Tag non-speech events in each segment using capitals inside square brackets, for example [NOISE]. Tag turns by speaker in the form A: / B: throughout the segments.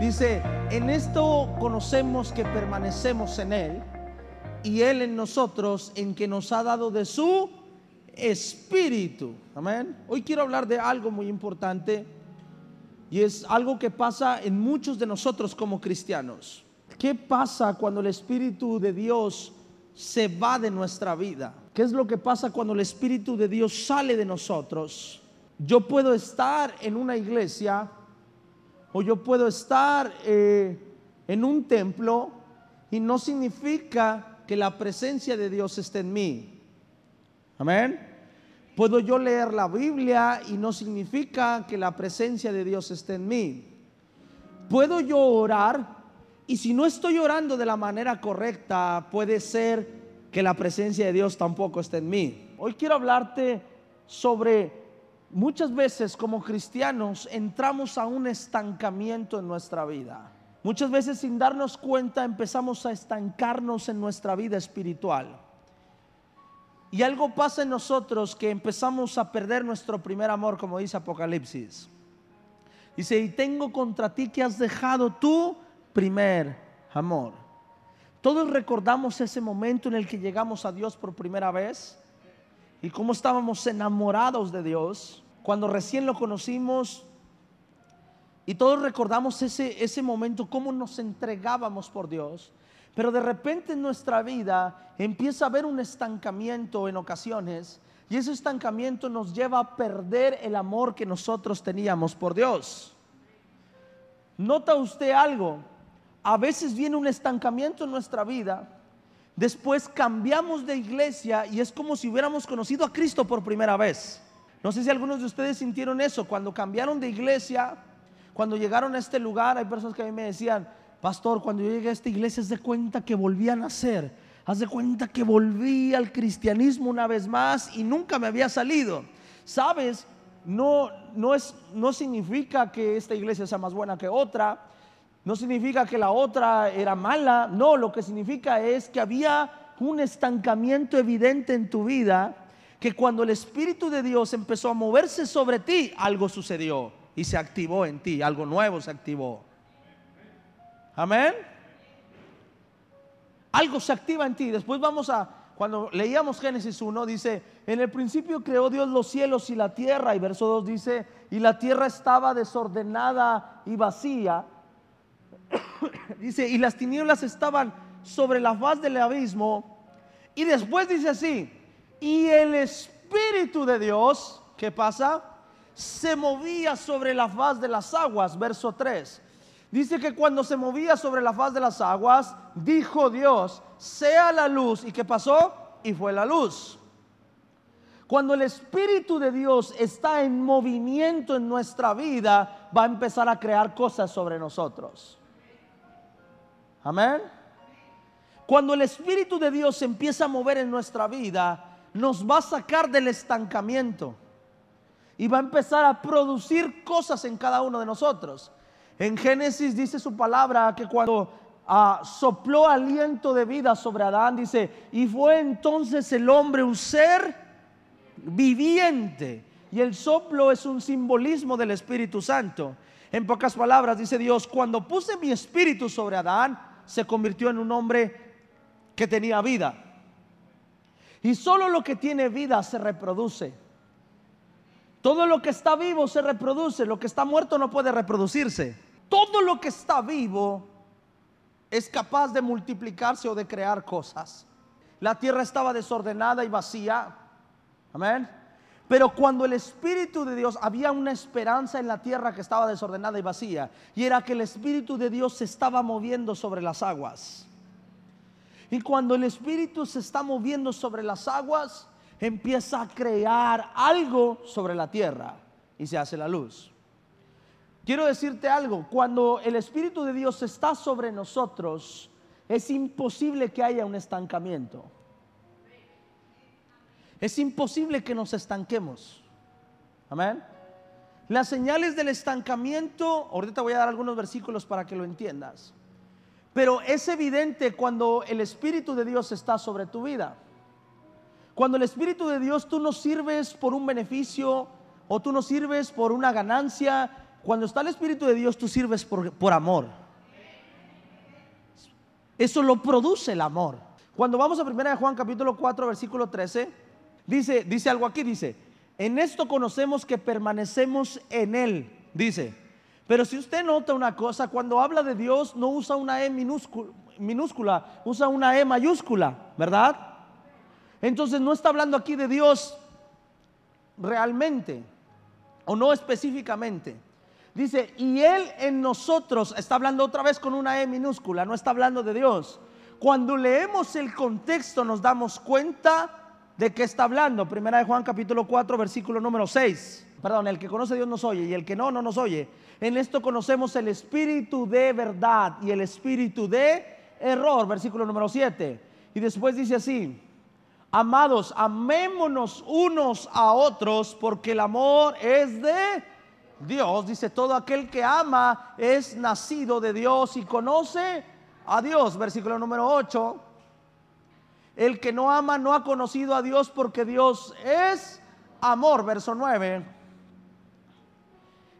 A: Dice, en esto conocemos que permanecemos en Él y Él en nosotros, en que nos ha dado de su espíritu. Amén. Hoy quiero hablar de algo muy importante y es algo que pasa en muchos de nosotros como cristianos. ¿Qué pasa cuando el Espíritu de Dios se va de nuestra vida? ¿Qué es lo que pasa cuando el Espíritu de Dios sale de nosotros? Yo puedo estar en una iglesia o yo puedo estar eh, en un templo y no significa que la presencia de Dios esté en mí. Amén. Puedo yo leer la Biblia y no significa que la presencia de Dios esté en mí. Puedo yo orar y si no estoy orando de la manera correcta, puede ser que la presencia de Dios tampoco esté en mí. Hoy quiero hablarte sobre muchas veces como cristianos entramos a un estancamiento en nuestra vida. Muchas veces sin darnos cuenta empezamos a estancarnos en nuestra vida espiritual. Y algo pasa en nosotros que empezamos a perder nuestro primer amor, como dice Apocalipsis. Dice, y tengo contra ti que has dejado tu primer amor. Todos recordamos ese momento en el que llegamos a Dios por primera vez y cómo estábamos enamorados de Dios cuando recién lo conocimos y todos recordamos ese, ese momento, cómo nos entregábamos por Dios. Pero de repente en nuestra vida empieza a haber un estancamiento en ocasiones y ese estancamiento nos lleva a perder el amor que nosotros teníamos por Dios. ¿Nota usted algo? A veces viene un estancamiento en nuestra vida, después cambiamos de iglesia y es como si hubiéramos conocido a Cristo por primera vez. No sé si algunos de ustedes sintieron eso cuando cambiaron de iglesia cuando llegaron a este lugar, hay personas que a mí me decían, pastor, cuando yo llegué a esta iglesia, haz de cuenta que volví a nacer, haz de cuenta que volví al cristianismo una vez más y nunca me había salido. ¿Sabes? No, no, es, no significa que esta iglesia sea más buena que otra, no significa que la otra era mala, no, lo que significa es que había un estancamiento evidente en tu vida, que cuando el Espíritu de Dios empezó a moverse sobre ti, algo sucedió y se activó en ti, algo nuevo se activó. Amén. Algo se activa en ti. Después vamos a, cuando leíamos Génesis 1, dice, en el principio creó Dios los cielos y la tierra. Y verso 2 dice, y la tierra estaba desordenada y vacía. [COUGHS] dice, y las tinieblas estaban sobre la faz del abismo. Y después dice así, y el Espíritu de Dios, ¿qué pasa? se movía sobre la faz de las aguas, verso 3. Dice que cuando se movía sobre la faz de las aguas, dijo Dios, sea la luz. ¿Y qué pasó? Y fue la luz. Cuando el Espíritu de Dios está en movimiento en nuestra vida, va a empezar a crear cosas sobre nosotros. Amén. Cuando el Espíritu de Dios se empieza a mover en nuestra vida, nos va a sacar del estancamiento y va a empezar a producir cosas en cada uno de nosotros. En Génesis dice su palabra que cuando ah, sopló aliento de vida sobre Adán, dice, y fue entonces el hombre un ser viviente. Y el soplo es un simbolismo del Espíritu Santo. En pocas palabras dice Dios, cuando puse mi espíritu sobre Adán, se convirtió en un hombre que tenía vida. Y solo lo que tiene vida se reproduce. Todo lo que está vivo se reproduce, lo que está muerto no puede reproducirse. Todo lo que está vivo es capaz de multiplicarse o de crear cosas. La tierra estaba desordenada y vacía. Amén. Pero cuando el Espíritu de Dios, había una esperanza en la tierra que estaba desordenada y vacía, y era que el Espíritu de Dios se estaba moviendo sobre las aguas. Y cuando el Espíritu se está moviendo sobre las aguas, empieza a crear algo sobre la tierra y se hace la luz. Quiero decirte algo, cuando el Espíritu de Dios está sobre nosotros, es imposible que haya un estancamiento. Es imposible que nos estanquemos. Amén. Las señales del estancamiento, ahorita voy a dar algunos versículos para que lo entiendas. Pero es evidente cuando el Espíritu de Dios está sobre tu vida. Cuando el Espíritu de Dios tú no sirves por un beneficio o tú no sirves por una ganancia, Cuando está el Espíritu de Dios, tú sirves por, por amor. Eso lo produce el amor. Cuando vamos a 1 Juan capítulo 4, versículo 13, dice, dice algo aquí, dice, en esto conocemos que permanecemos en Él, dice. Pero si usted nota una cosa, cuando habla de Dios no usa una E minúscula, minúscula usa una E mayúscula, ¿verdad? Entonces no está hablando aquí de Dios realmente o no específicamente. Dice, y Él en nosotros, está hablando otra vez con una E minúscula, no está hablando de Dios. Cuando leemos el contexto nos damos cuenta de qué está hablando. Primera de Juan capítulo 4, versículo número 6. Perdón, el que conoce a Dios nos oye y el que no, no nos oye. En esto conocemos el espíritu de verdad y el espíritu de error, versículo número 7. Y después dice así, amados, amémonos unos a otros porque el amor es de Dios. Dice, todo aquel que ama es nacido de Dios y conoce a Dios. Versículo número 8. El que no ama no ha conocido a Dios porque Dios es amor. Verso 9.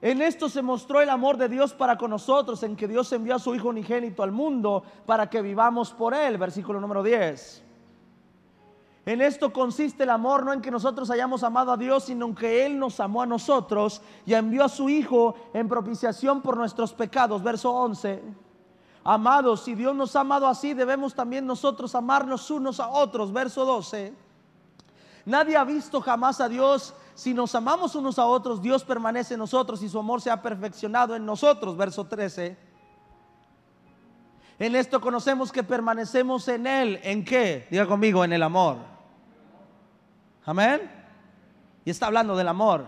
A: En esto se mostró el amor de Dios para con nosotros, en que Dios envió a su Hijo unigénito al mundo para que vivamos por Él. Versículo número 10. En esto consiste el amor, no en que nosotros hayamos amado a Dios, sino en que Él nos amó a nosotros y envió a su Hijo en propiciación por nuestros pecados. Verso 11. Amados, si Dios nos ha amado así, debemos también nosotros amarnos unos a otros. Verso 12. Nadie ha visto jamás a Dios. Si nos amamos unos a otros, Dios permanece en nosotros y su amor se ha perfeccionado en nosotros. Verso 13. En esto conocemos que permanecemos en Él. ¿En qué? Diga conmigo, en el amor. Amén. Y está hablando del amor.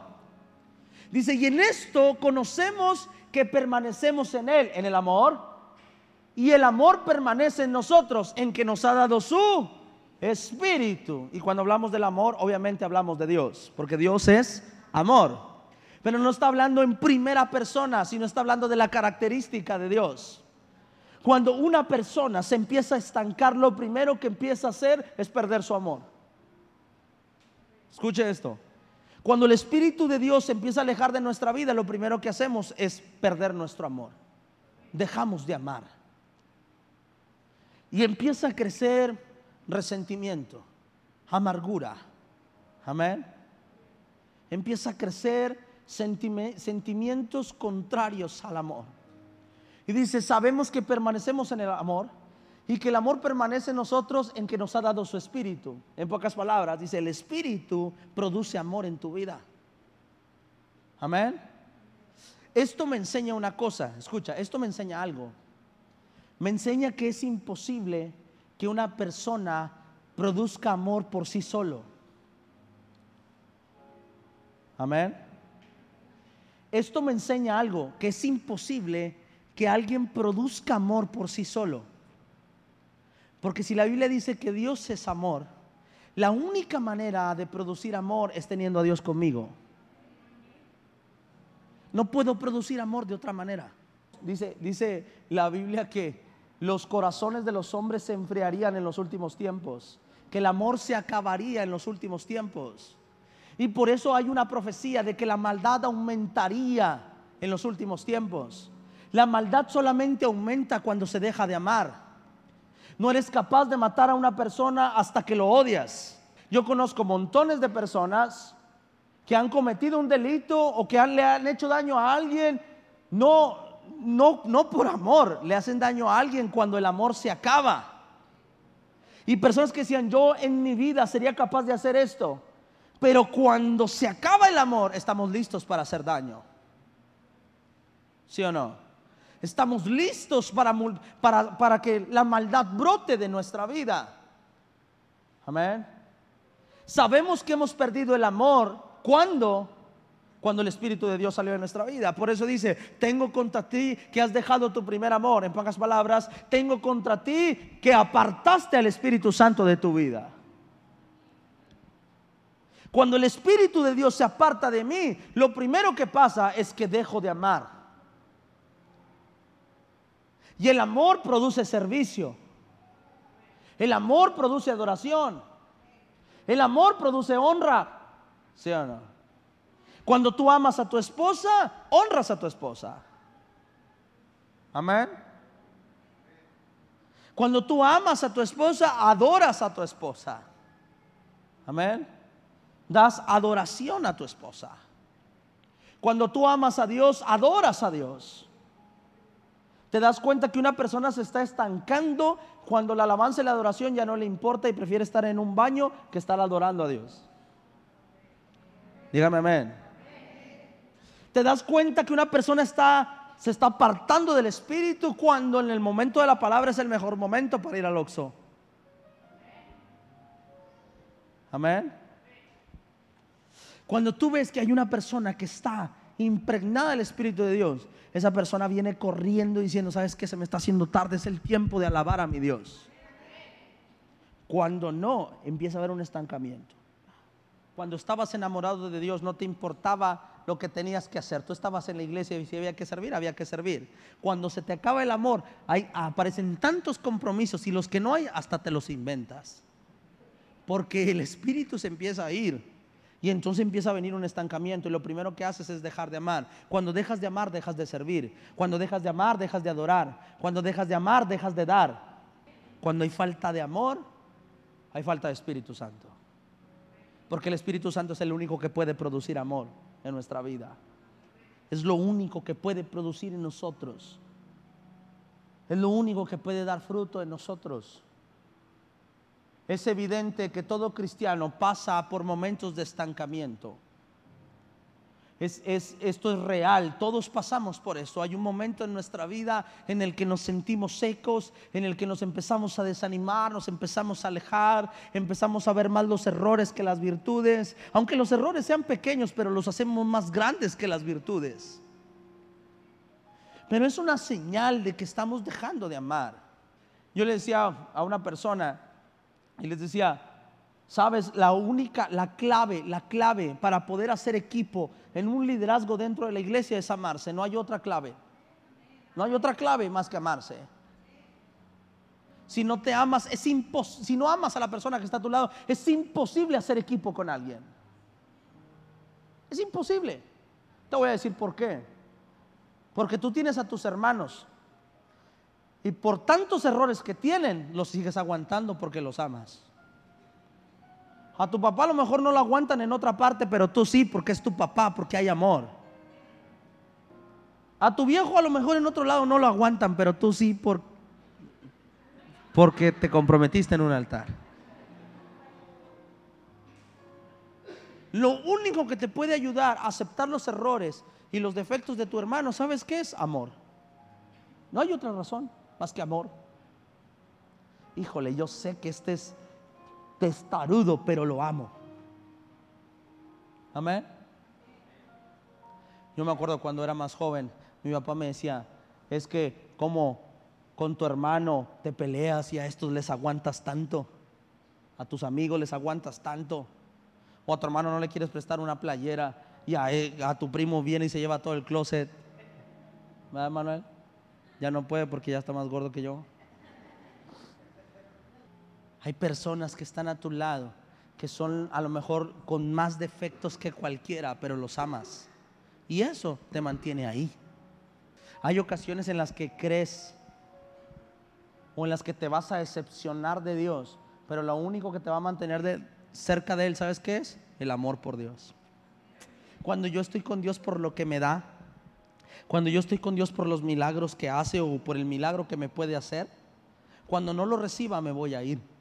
A: Dice, y en esto conocemos que permanecemos en Él, en el amor. Y el amor permanece en nosotros, en que nos ha dado su espíritu. Y cuando hablamos del amor, obviamente hablamos de Dios, porque Dios es amor. Pero no está hablando en primera persona, sino está hablando de la característica de Dios. Cuando una persona se empieza a estancar, lo primero que empieza a hacer es perder su amor. Escuche esto. Cuando el Espíritu de Dios se empieza a alejar de nuestra vida, lo primero que hacemos es perder nuestro amor. Dejamos de amar. Y empieza a crecer resentimiento, amargura. Amén. Empieza a crecer sentimientos contrarios al amor. Y dice, sabemos que permanecemos en el amor y que el amor permanece en nosotros en que nos ha dado su espíritu. En pocas palabras, dice, el espíritu produce amor en tu vida. Amén. Esto me enseña una cosa, escucha, esto me enseña algo. Me enseña que es imposible que una persona produzca amor por sí solo. Amén. Esto me enseña algo, que es imposible que alguien produzca amor por sí solo. Porque si la Biblia dice que Dios es amor, la única manera de producir amor es teniendo a Dios conmigo. No puedo producir amor de otra manera. Dice, dice la Biblia que los corazones de los hombres se enfriarían en los últimos tiempos, que el amor se acabaría en los últimos tiempos. Y por eso hay una profecía de que la maldad aumentaría en los últimos tiempos. La maldad solamente aumenta cuando se deja de amar. No eres capaz de matar a una persona hasta que lo odias. Yo conozco montones de personas que han cometido un delito o que le han hecho daño a alguien, no, no, no por amor, le hacen daño a alguien cuando el amor se acaba. Y personas que decían, yo en mi vida sería capaz de hacer esto, pero cuando se acaba el amor, estamos listos para hacer daño. ¿Sí o no? Estamos listos para, para, para que la maldad brote de nuestra vida. Amén. Sabemos que hemos perdido el amor cuando cuando el Espíritu de Dios salió de nuestra vida. Por eso dice, tengo contra ti que has dejado tu primer amor. En pocas palabras, tengo contra ti que apartaste al Espíritu Santo de tu vida. Cuando el Espíritu de Dios se aparta de mí, lo primero que pasa es que dejo de amar. Y el amor produce servicio. El amor produce adoración. El amor produce honra. ¿Sí o no? Cuando tú amas a tu esposa, honras a tu esposa. Amén. Cuando tú amas a tu esposa, adoras a tu esposa. Amén. Das adoración a tu esposa. Cuando tú amas a Dios, adoras a Dios. Te das cuenta que una persona se está estancando cuando la alabanza y la adoración ya no le importa y prefiere estar en un baño que estar adorando a Dios. Dígame amén. Te das cuenta que una persona está se está apartando del espíritu cuando en el momento de la palabra es el mejor momento para ir al oxo. Amén. Cuando tú ves que hay una persona que está impregnada del Espíritu de Dios, esa persona viene corriendo diciendo, ¿sabes qué? Se me está haciendo tarde, es el tiempo de alabar a mi Dios. Cuando no, empieza a haber un estancamiento. Cuando estabas enamorado de Dios, no te importaba lo que tenías que hacer. Tú estabas en la iglesia y si había que servir, había que servir. Cuando se te acaba el amor, aparecen tantos compromisos y los que no hay, hasta te los inventas. Porque el espíritu se empieza a ir. Y entonces empieza a venir un estancamiento y lo primero que haces es dejar de amar. Cuando dejas de amar, dejas de servir. Cuando dejas de amar, dejas de adorar. Cuando dejas de amar, dejas de dar. Cuando hay falta de amor, hay falta de Espíritu Santo. Porque el Espíritu Santo es el único que puede producir amor en nuestra vida. Es lo único que puede producir en nosotros. Es lo único que puede dar fruto en nosotros. Es evidente que todo cristiano pasa por momentos de estancamiento esto es real, todos pasamos por eso. Hay un momento en nuestra vida en el que nos sentimos secos, en el que nos empezamos a desanimar, nos empezamos a alejar, empezamos a ver más los errores que las virtudes, aunque los errores sean pequeños, pero los hacemos más grandes que las virtudes. Pero es una señal de que estamos dejando de amar. Yo le decía a una persona y les decía, Sabes, la única, la clave, la clave para poder hacer equipo en un liderazgo dentro de la iglesia es amarse. No hay otra clave. No hay otra clave más que amarse. Si no te amas, es. Si no amas a la persona que está a tu lado, es imposible hacer equipo con alguien. Es imposible. Te voy a decir por qué. Porque tú tienes a tus hermanos y por tantos errores que tienen, los sigues aguantando porque los amas. A tu papá a lo mejor no lo aguantan en otra parte, pero tú sí, porque es tu papá, porque hay amor. A tu viejo a lo mejor en otro lado no lo aguantan, pero tú sí, porque te comprometiste en un altar. Lo único que te puede ayudar a aceptar los errores y los defectos de tu hermano, ¿sabes qué es? Amor. No hay otra razón más que amor. Híjole, yo sé que este es testarudo, pero lo amo. Amén. Yo me acuerdo cuando era más joven, mi papá me decía, es que como con tu hermano te peleas y a estos les aguantas tanto, a tus amigos les aguantas tanto, o a tu hermano no le quieres prestar una playera y a, tu primo viene y se lleva todo el closet. ¿Verdad, Manuel? Ya no puede porque ya está más gordo que yo. Hay personas que están a tu lado que son a lo mejor con más defectos que cualquiera, pero los amas. Y eso te mantiene ahí. Hay ocasiones en las que crees o en las que te vas a decepcionar de Dios, pero lo único que te va a mantener cerca de Él, ¿sabes qué es? El amor por Dios. Cuando yo estoy con Dios por lo que me da, cuando yo estoy con Dios por los milagros que hace o por el milagro que me puede hacer, cuando no lo reciba me voy a ir.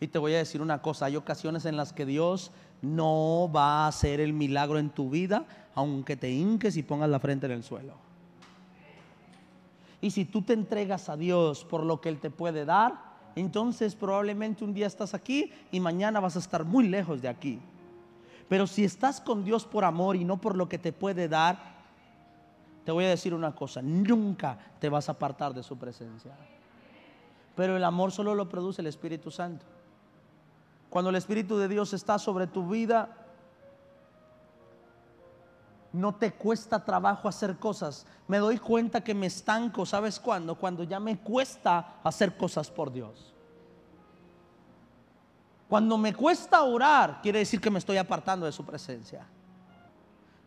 A: Y te voy a decir una cosa, hay ocasiones en las que Dios no va a hacer el milagro en tu vida, aunque te hinques y pongas la frente en el suelo. Y si tú te entregas a Dios por lo que Él te puede dar, entonces probablemente un día estás aquí y mañana vas a estar muy lejos de aquí. Pero si estás con Dios por amor y no por lo que te puede dar, te voy a decir una cosa, nunca te vas a apartar de su presencia. Pero el amor solo lo produce el Espíritu Santo. Cuando el Espíritu de Dios está sobre tu vida, no te cuesta trabajo hacer cosas. Me doy cuenta que me estanco, ¿sabes cuándo? Cuando ya me cuesta hacer cosas por Dios. Cuando me cuesta orar, quiere decir que me estoy apartando de su presencia.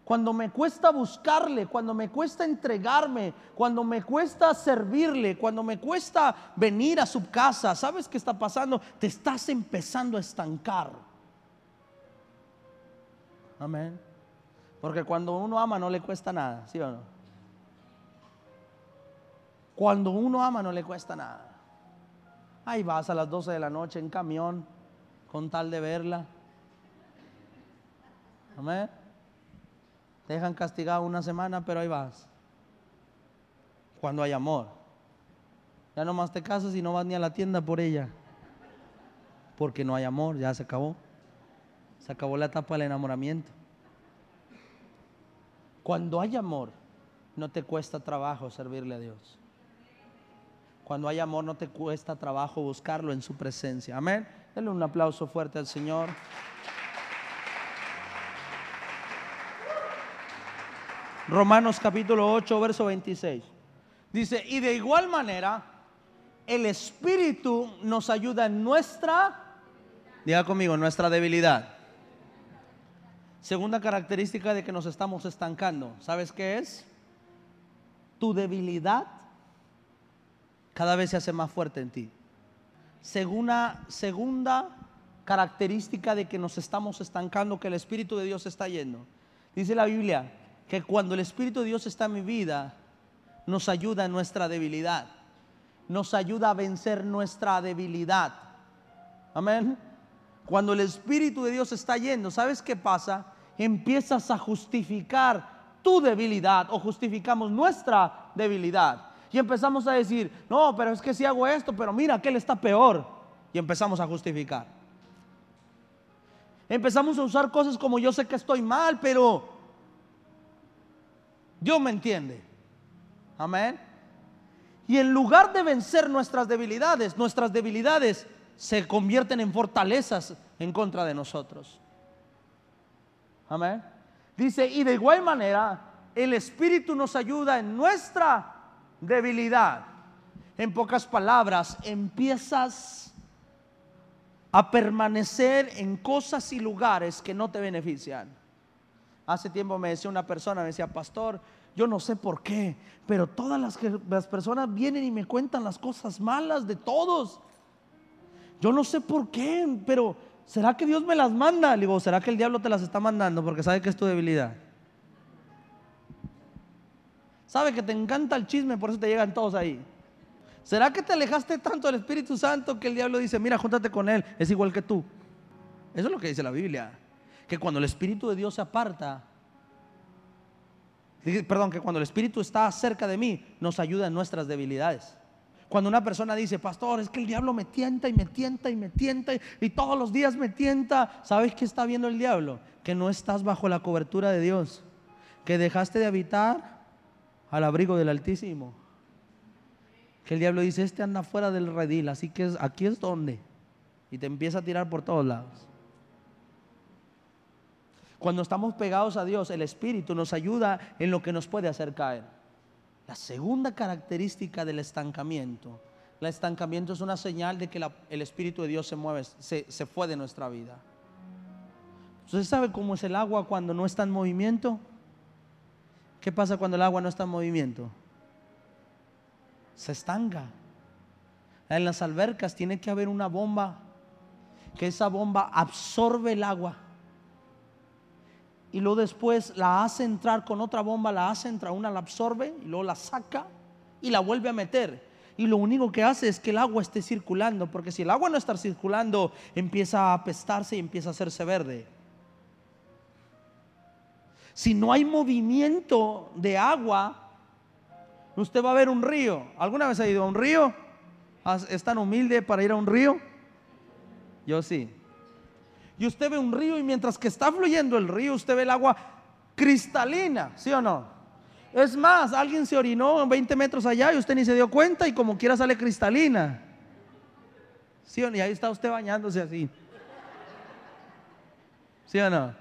A: Cuando me cuesta buscarle, cuando me cuesta entregarme, cuando me cuesta servirle, cuando me cuesta venir a su casa, ¿sabes qué está pasando? Te estás empezando a estancar. Amén. Porque cuando uno ama no le cuesta nada, ¿sí o no? Cuando uno ama no le cuesta nada. Ahí vas a las 12 de la noche en camión con tal de verla. Amén. Te dejan castigado una semana, pero ahí vas. Cuando hay amor. Ya no más te casas y no vas ni a la tienda por ella. Porque no hay amor, ya se acabó. Se acabó la etapa del enamoramiento. Cuando hay amor, no te cuesta trabajo servirle a Dios. Cuando hay amor, no te cuesta trabajo buscarlo en su presencia. Amén. Denle un aplauso fuerte al Señor. Romanos capítulo 8, verso 26. Dice, y de igual manera, el Espíritu nos ayuda en nuestra, diga conmigo, nuestra debilidad. Segunda característica de que nos estamos estancando, ¿sabes qué es? Tu debilidad cada vez se hace más fuerte en ti. Segunda, segunda característica de que nos estamos estancando, que el Espíritu de Dios está yendo. Dice la Biblia que cuando el Espíritu de Dios está en mi vida, nos ayuda en nuestra debilidad. Nos ayuda a vencer nuestra debilidad. Amén. Cuando el Espíritu de Dios está yendo, ¿sabes qué pasa? Empiezas a justificar tu debilidad o justificamos nuestra debilidad. Y empezamos a decir, no, pero es que si hago esto, pero mira, aquel está peor. Y empezamos a justificar. Empezamos a usar cosas como yo sé que estoy mal, pero Dios me entiende. Amén. Y en lugar de vencer nuestras debilidades, nuestras debilidades se convierten en fortalezas en contra de nosotros. Amén. Dice, y de igual manera, el Espíritu nos ayuda en nuestra debilidad. En pocas palabras, empiezas a permanecer en cosas y lugares que no te benefician. Hace tiempo me decía una persona, me decía, pastor, yo no sé por qué, pero todas las, las personas vienen y me cuentan las cosas malas de todos. Yo no sé por qué, pero ¿será que Dios me las manda? Le digo, ¿será que el diablo te las está mandando porque sabe que es tu debilidad? Sabe que te encanta el chisme, por eso te llegan todos ahí. ¿Será que te alejaste tanto del Espíritu Santo que el diablo dice, mira, júntate con él, es igual que tú? Eso es lo que dice la Biblia. Que cuando el Espíritu de Dios se aparta, perdón, que cuando el Espíritu está cerca de mí, nos ayuda en nuestras debilidades. Cuando una persona dice, pastor, es que el diablo me tienta y me tienta y me tienta y todos los días me tienta, ¿sabes qué está viendo el diablo? Que no estás bajo la cobertura de Dios, que dejaste de habitar al abrigo del Altísimo. Que el diablo dice, este anda fuera del redil, así que aquí es donde. Y te empieza a tirar por todos lados. Cuando estamos pegados a Dios, el Espíritu nos ayuda en lo que nos puede hacer caer. La segunda característica del estancamiento, el estancamiento es una señal de que el Espíritu de Dios se mueve, se, fue de nuestra vida. ¿Usted sabe cómo es el agua cuando no está en movimiento? ¿Qué pasa cuando el agua no está en movimiento? Se estanca. En las albercas tiene que haber una bomba, que esa bomba absorbe el agua. Y luego después la hace entrar con otra bomba, la hace entrar, una la absorbe y luego la saca y la vuelve a meter. Y lo único que hace es que el agua esté circulando, porque si el agua no está circulando, empieza a apestarse y empieza a hacerse verde. Si no hay movimiento de agua, usted va a ver un río. ¿Alguna vez ha ido a un río? ¿Es tan humilde para ir a un río? Yo sí. Y usted ve un río y mientras que está fluyendo el río, usted ve el agua cristalina, ¿sí o no? Es más, alguien se orinó 20 metros allá y usted ni se dio cuenta y como quiera sale cristalina. ¿Sí o no? Y ahí está usted bañándose así. ¿Sí o no?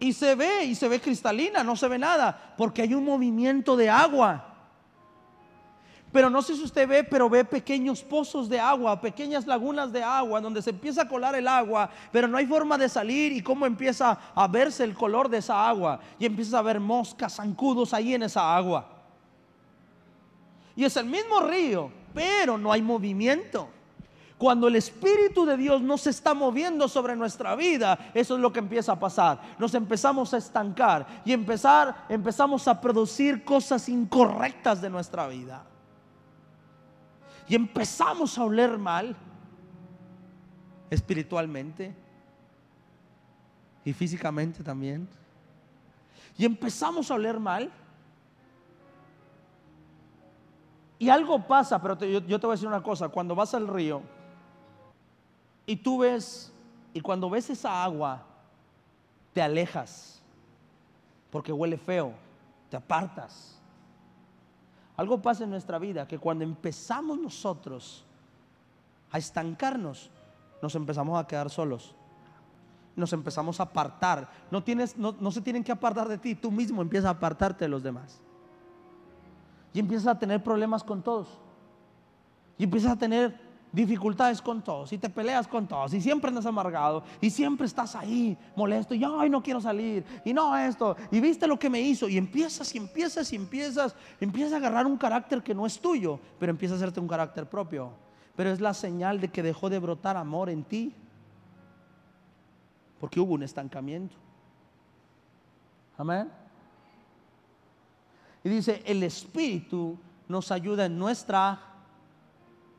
A: y se ve, y se ve cristalina, no se ve nada, porque hay un movimiento de agua. Pero no sé si usted ve, pero ve pequeños pozos de agua, pequeñas lagunas de agua, donde se empieza a colar el agua, pero no hay forma de salir y cómo empieza a verse el color de esa agua. Y empieza a ver moscas, zancudos ahí en esa agua. Y es el mismo río, pero no hay movimiento. Cuando el Espíritu de Dios no se está moviendo sobre nuestra vida, eso es lo que empieza a pasar. Nos empezamos a estancar y empezar, empezamos a producir cosas incorrectas de nuestra vida. Y empezamos a oler mal espiritualmente y físicamente también. Y empezamos a oler mal. Y algo pasa, pero yo, te voy a decir una cosa, cuando vas al río, y tú ves, y cuando ves esa agua, te alejas, porque huele feo, te apartas. Algo pasa en nuestra vida que cuando empezamos nosotros a estancarnos, nos empezamos a quedar solos. Nos empezamos a apartar. No, tienes, no, no se tienen que apartar de ti, tú mismo empiezas a apartarte de los demás. Y empiezas a tener problemas con todos. Y empiezas a tener dificultades con todos y te peleas con todos y siempre andas amargado y siempre estás ahí molesto y ay no quiero salir y no esto y viste lo que me hizo y empiezas y empiezas y empiezas empiezas a agarrar un carácter que no es tuyo pero empieza a hacerte un carácter propio. Pero es la señal de que dejó de brotar amor en ti porque hubo un estancamiento. Amén. Y dice el espíritu nos ayuda en nuestra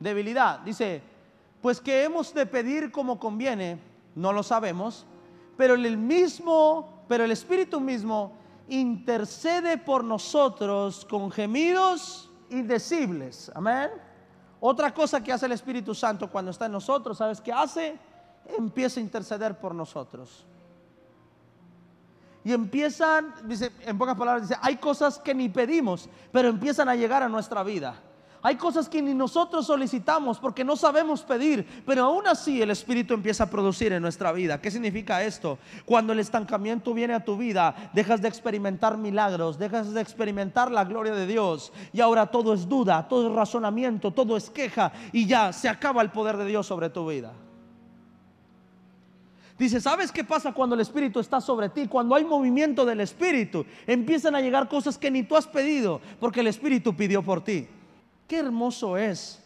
A: debilidad. Dice, pues que hemos de pedir como conviene, no lo sabemos, pero el mismo, pero el Espíritu mismo intercede por nosotros con gemidos indecibles. Amén. Otra cosa que hace el Espíritu Santo cuando está en nosotros, ¿sabes qué hace? Empieza a interceder por nosotros. Y empiezan, dice, en pocas palabras, dice, hay cosas que ni pedimos, pero empiezan a llegar a nuestra vida. Hay cosas que ni nosotros solicitamos porque no sabemos pedir, pero aún así el Espíritu empieza a producir en nuestra vida. ¿Qué significa esto? Cuando el estancamiento viene a tu vida, dejas de experimentar milagros, dejas de experimentar la gloria de Dios y ahora todo es duda, todo es razonamiento, todo es queja y ya se acaba el poder de Dios sobre tu vida. Dice, ¿sabes qué pasa cuando el Espíritu está sobre ti? Cuando hay movimiento del Espíritu, empiezan a llegar cosas que ni tú has pedido, porque el Espíritu pidió por ti. Qué hermoso es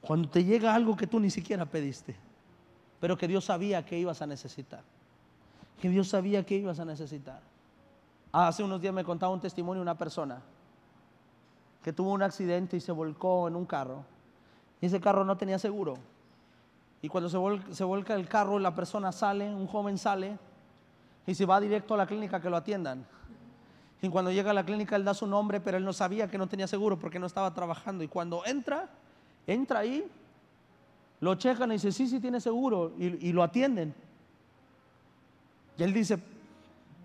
A: cuando te llega algo que tú ni siquiera pediste, pero que Dios sabía que ibas a necesitar. Que Dios sabía que ibas a necesitar. Hace unos días me contaba un testimonio de una persona que tuvo un accidente y se volcó en un carro. Y ese carro no tenía seguro. Y cuando se, volca, se volca el carro, la persona sale, un joven sale y se va directo a la clínica que lo atiendan. Y cuando llega a la clínica, él da su nombre, pero él no sabía que no tenía seguro porque no estaba trabajando. Y cuando entra, entra ahí, lo checan y dice, sí, sí tiene seguro. Y, lo atienden. Y él dice,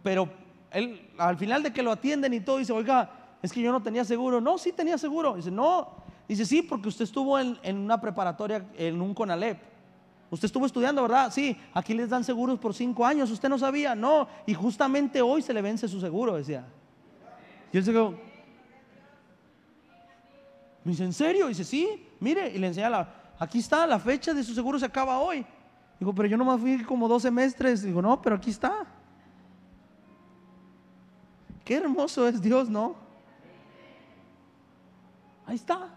A: pero él, al final de que lo atienden y todo, dice, oiga, es que yo no tenía seguro. No, sí tenía seguro. Dice, no. Dice, sí, porque usted estuvo en, en una preparatoria, en un CONALEP. Usted estuvo estudiando, ¿verdad? Sí, aquí les dan seguros por cinco años. ¿Usted no sabía? No. Y justamente hoy se le vence su seguro, decía. Y él se quedó. Me dice, ¿en serio? Dice, sí, mire. Y le enseña la, aquí está, la fecha de su seguro se acaba hoy. Digo, pero yo nomás fui como dos semestres. Digo, no, pero aquí está. Qué hermoso es Dios, ¿no? Ahí está.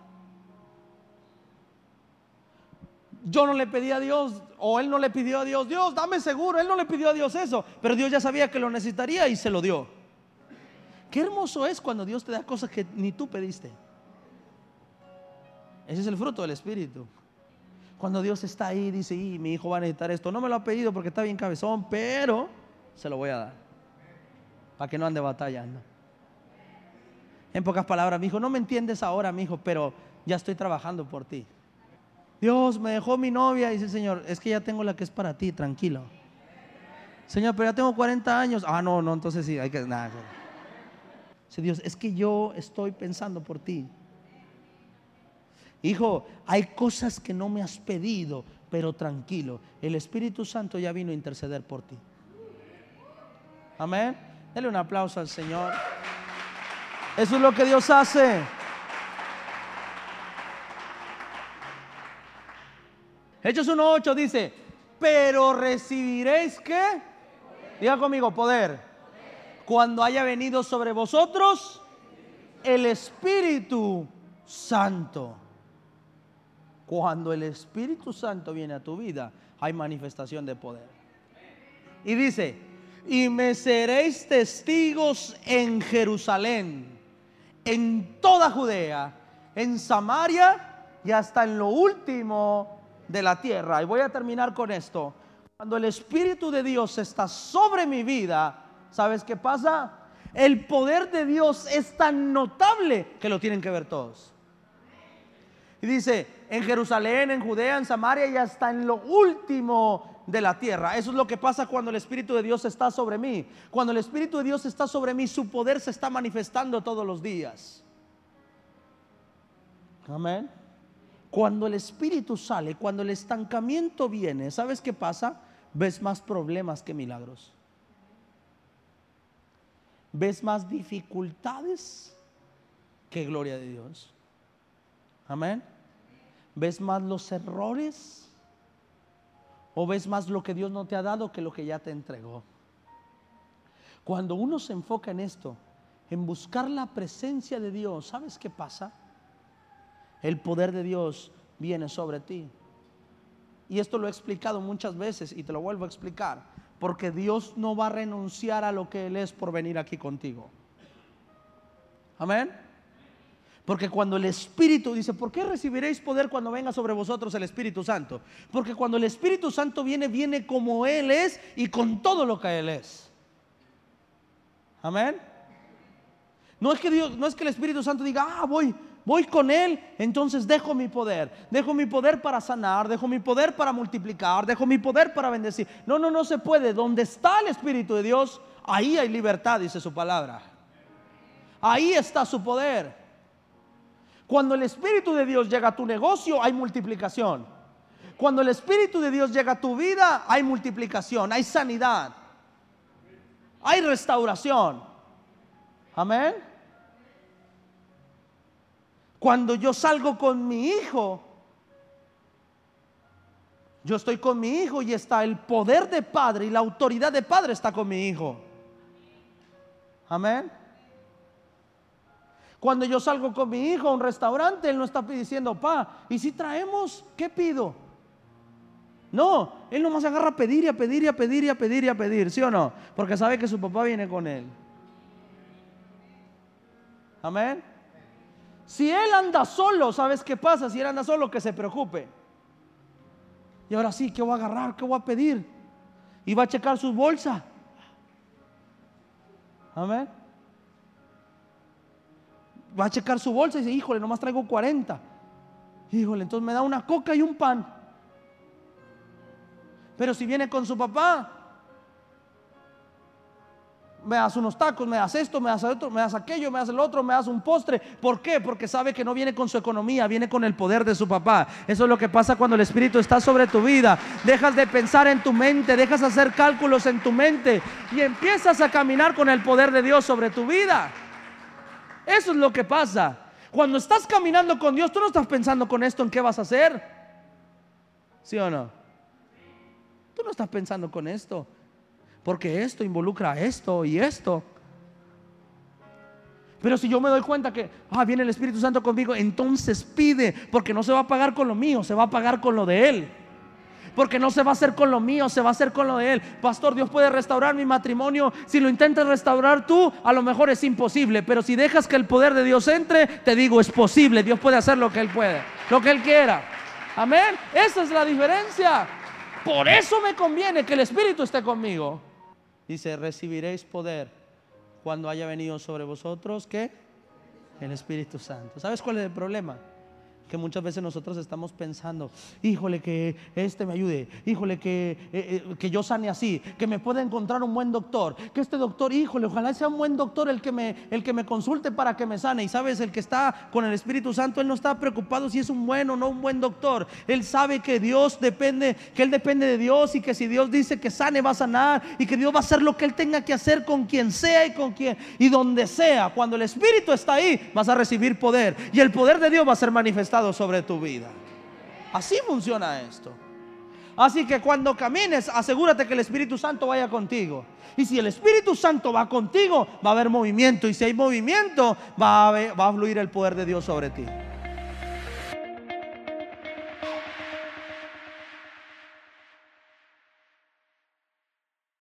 A: Yo no le pedí a Dios, o Él no le pidió a Dios, Dios, dame seguro. Él no le pidió a Dios eso, pero Dios ya sabía que lo necesitaría y se lo dio. Qué hermoso es cuando Dios te da cosas que ni tú pediste. Ese es el fruto del Espíritu. Cuando Dios está ahí, dice, y mi hijo va a necesitar esto. No me lo ha pedido porque está bien cabezón, pero se lo voy a dar. Para que no ande batallando. En pocas palabras, mi hijo, no me entiendes ahora, mi hijo, pero ya estoy trabajando por ti. Dios me dejó mi novia, dice el Señor, es que ya tengo la que es para ti, tranquilo. Señor, pero ya tengo 40 años. Ah, no, no, entonces sí, hay que... Nada, Dice Dios, es que yo estoy pensando por ti. Hijo, hay cosas que no me has pedido, pero tranquilo, el Espíritu Santo ya vino a interceder por ti. Amén. Dale un aplauso al Señor. Eso es lo que Dios hace. Hechos 1.8 dice, pero recibiréis que, diga conmigo, poder. Cuando haya venido sobre vosotros el Espíritu Santo. Cuando el Espíritu Santo viene a tu vida, hay manifestación de poder. Y dice, y me seréis testigos en Jerusalén, en toda Judea, en Samaria y hasta en lo último de la tierra. Y voy a terminar con esto. Cuando el Espíritu de Dios está sobre mi vida, ¿sabes qué pasa? El poder de Dios es tan notable que lo tienen que ver todos. Y dice, en Jerusalén, en Judea, en Samaria y hasta en lo último de la tierra. Eso es lo que pasa cuando el Espíritu de Dios está sobre mí. Cuando el Espíritu de Dios está sobre mí, su poder se está manifestando todos los días. Amén. Cuando el Espíritu sale, cuando el estancamiento viene, ¿sabes qué pasa? Ves más problemas que milagros. Ves más dificultades que gloria de Dios. Amén. ¿Ves más los errores? ¿O ves más lo que Dios no te ha dado que lo que ya te entregó? Cuando uno se enfoca en esto, en buscar la presencia de Dios, ¿sabes qué pasa? El poder de Dios viene sobre ti. Y esto lo he explicado muchas veces y te lo vuelvo a explicar. Porque Dios no va a renunciar a lo que Él es por venir aquí contigo. Amén. Porque cuando el Espíritu dice, ¿por qué recibiréis poder cuando venga sobre vosotros el Espíritu Santo? Porque cuando el Espíritu Santo viene, viene como Él es y con todo lo que Él es. Amén. No es que Dios, no es que el Espíritu Santo diga, ah, voy, voy con Él, entonces dejo mi poder. Dejo mi poder para sanar, dejo mi poder para multiplicar, dejo mi poder para bendecir. No, no, no se puede. Donde está el Espíritu de Dios, ahí hay libertad, dice su palabra. Ahí está su poder. Cuando el Espíritu de Dios llega a tu negocio, hay multiplicación. Cuando el Espíritu de Dios llega a tu vida, hay multiplicación, hay sanidad, hay restauración. Amén. Cuando yo salgo con mi hijo, yo estoy con mi hijo y está el poder de padre y la autoridad de padre está con mi hijo. Amén. Cuando yo salgo con mi hijo a un restaurante, él no está diciendo, pa, ¿y si traemos? ¿Qué pido? No, él nomás agarra a pedir y a pedir y a pedir y a pedir y a pedir, ¿sí o no? Porque sabe que su papá viene con él. Amén. Si él anda solo, ¿sabes qué pasa? Si él anda solo, que se preocupe. Y ahora sí, ¿qué voy a agarrar? ¿Qué voy a pedir? Y va a checar su bolsa. Amén va a checar su bolsa y dice, híjole, nomás traigo 40. Híjole, entonces me da una coca y un pan. Pero si viene con su papá, me das unos tacos, me das esto, me das otro, me das aquello, me das el otro, me das un postre. ¿Por qué? Porque sabe que no viene con su economía, viene con el poder de su papá. Eso es lo que pasa cuando el Espíritu está sobre tu vida. Dejas de pensar en tu mente, dejas de hacer cálculos en tu mente y empiezas a caminar con el poder de Dios sobre tu vida. Eso es lo que pasa. Cuando estás caminando con Dios, tú no estás pensando con esto en qué vas a hacer. ¿Sí o no? Tú no estás pensando con esto. Porque esto involucra esto y esto. Pero si yo me doy cuenta que, ah, viene el Espíritu Santo conmigo, entonces pide, porque no se va a pagar con lo mío, se va a pagar con lo de Él porque no se va a hacer con lo mío, se va a hacer con lo de Él. Pastor, Dios puede restaurar mi matrimonio. Si lo intentas restaurar tú, a lo mejor es imposible, pero si dejas que el poder de Dios entre, te digo, es posible. Dios puede hacer lo que Él puede, lo que Él quiera. Amén. Esa es la diferencia. Por eso me conviene que el Espíritu esté conmigo. Dice, recibiréis poder cuando haya venido sobre vosotros, ¿qué? El Espíritu Santo. ¿Sabes cuál es el problema? Que muchas veces nosotros estamos pensando, híjole que este me ayude, híjole que, eh, eh, que yo sane así, que me pueda encontrar un buen doctor, que este doctor, híjole, ojalá sea un buen doctor el que me, el que me consulte para que me sane. Y sabes, el que está con el Espíritu Santo, él no está preocupado si es un buen o no un buen doctor. Él sabe que Dios depende, que él depende de Dios y que si Dios dice que sane, va a sanar y que Dios va a hacer lo que él tenga que hacer con quien sea y con quien y donde sea. Cuando el Espíritu está ahí, vas a recibir poder y el poder de Dios va a ser manifestado sobre tu vida. Así funciona esto. Así que cuando camines, asegúrate que el Espíritu Santo vaya contigo. Y si el Espíritu Santo va contigo, va a haber movimiento. Y si hay movimiento, va a, va a fluir el poder de Dios sobre ti.